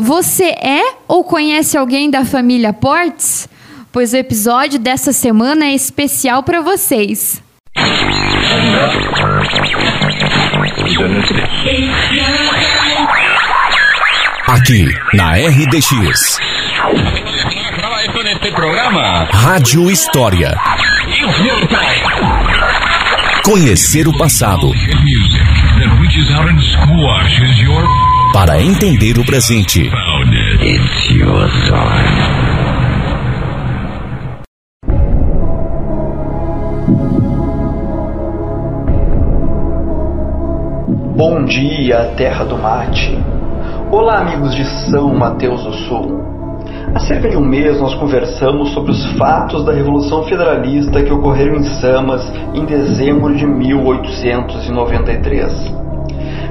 Você é ou conhece alguém da família Portes? Pois o episódio dessa semana é especial para vocês. Aqui na RDX. Rádio História. Conhecer o passado. Para entender o presente. Bom dia, terra do mate. Olá, amigos de São Mateus do Sul. Há cerca de um mês nós conversamos sobre os fatos da Revolução Federalista que ocorreram em Samas em dezembro de 1893.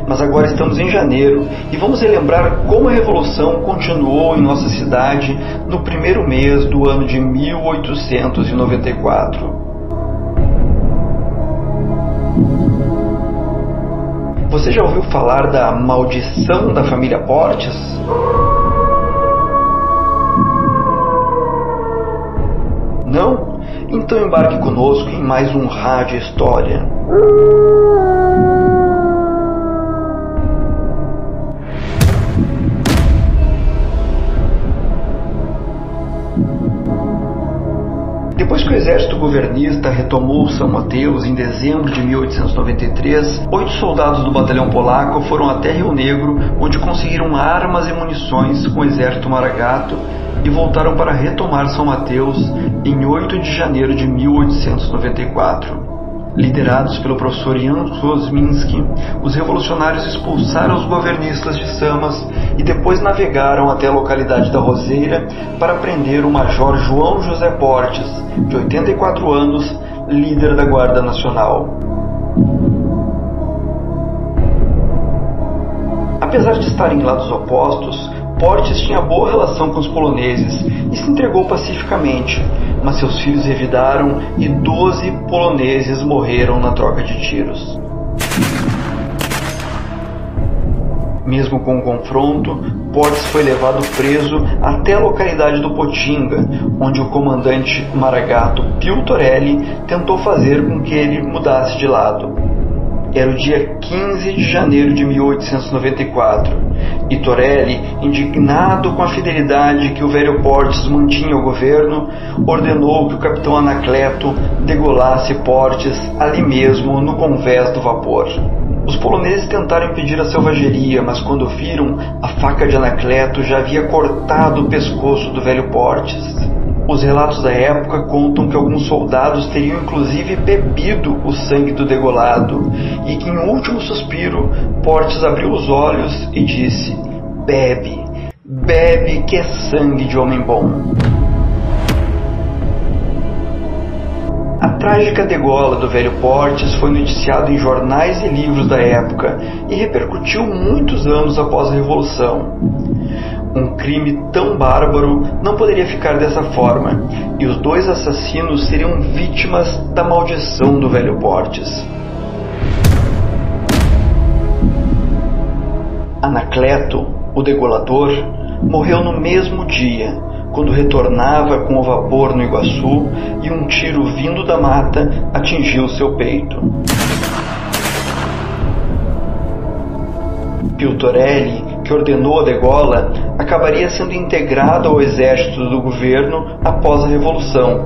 Mas agora estamos em janeiro e vamos relembrar como a Revolução continuou em nossa cidade no primeiro mês do ano de 1894. Você já ouviu falar da maldição da família Portes? Não? Então embarque conosco em mais um Rádio História. Que o exército governista retomou São Mateus em dezembro de 1893, oito soldados do batalhão polaco foram até Rio Negro, onde conseguiram armas e munições com o exército maragato e voltaram para retomar São Mateus em 8 de janeiro de 1894. Liderados pelo professor Jan Kosminski, os revolucionários expulsaram os governistas de Samas e depois navegaram até a localidade da Roseira para prender o major João José Portes, de 84 anos, líder da Guarda Nacional. Apesar de estarem em lados opostos, Portes tinha boa relação com os poloneses e se entregou pacificamente, mas seus filhos revidaram e 12 poloneses morreram na troca de tiros. Mesmo com o confronto, Portes foi levado preso até a localidade do Potinga, onde o comandante maragato Pio Torelli tentou fazer com que ele mudasse de lado. Era o dia 15 de janeiro de 1894 e Torelli, indignado com a fidelidade que o velho Portes mantinha ao governo, ordenou que o capitão Anacleto degolasse Portes ali mesmo no convés do vapor. Os poloneses tentaram impedir a selvageria, mas quando viram, a faca de Anacleto já havia cortado o pescoço do velho Portes. Os relatos da época contam que alguns soldados teriam inclusive bebido o sangue do degolado e que, em último suspiro, Portes abriu os olhos e disse: Bebe, bebe, que é sangue de homem bom. A trágica degola do velho Portes foi noticiada em jornais e livros da época e repercutiu muitos anos após a Revolução. Um crime tão bárbaro não poderia ficar dessa forma, e os dois assassinos seriam vítimas da maldição do velho Portes. Anacleto, o degolador, morreu no mesmo dia, quando retornava com o vapor no Iguaçu e um tiro vindo da mata atingiu seu peito. Pio Torelli, que ordenou a degola, acabaria sendo integrado ao exército do governo após a Revolução.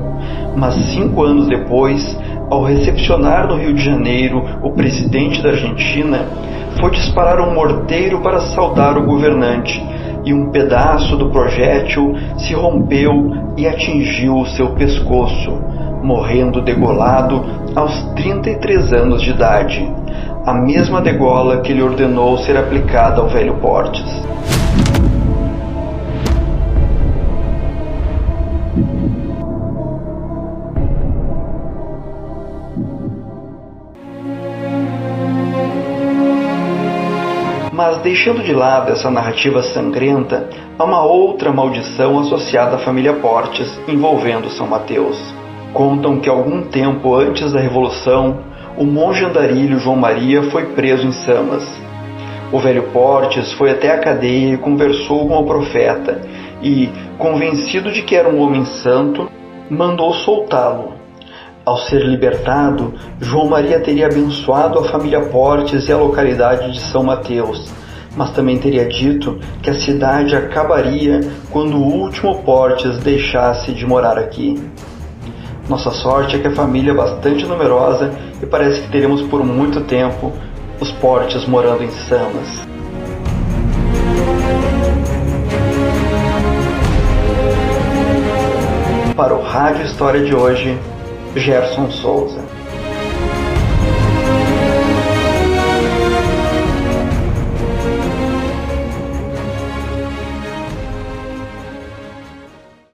Mas cinco anos depois, ao recepcionar no Rio de Janeiro o presidente da Argentina, foi disparar um morteiro para saudar o governante, e um pedaço do projétil se rompeu e atingiu o seu pescoço, morrendo degolado aos 33 anos de idade a mesma degola que lhe ordenou ser aplicada ao velho Portes. Mas deixando de lado essa narrativa sangrenta, há uma outra maldição associada à família Portes envolvendo São Mateus. Contam que algum tempo antes da Revolução, o monge andarilho João Maria foi preso em Samas. O velho Portes foi até a cadeia e conversou com o profeta, e, convencido de que era um homem santo, mandou soltá-lo. Ao ser libertado, João Maria teria abençoado a família Portes e a localidade de São Mateus, mas também teria dito que a cidade acabaria quando o último Portes deixasse de morar aqui. Nossa sorte é que a família é bastante numerosa e parece que teremos por muito tempo os Portes morando em Samas. Para o Rádio História de hoje, Gerson Souza.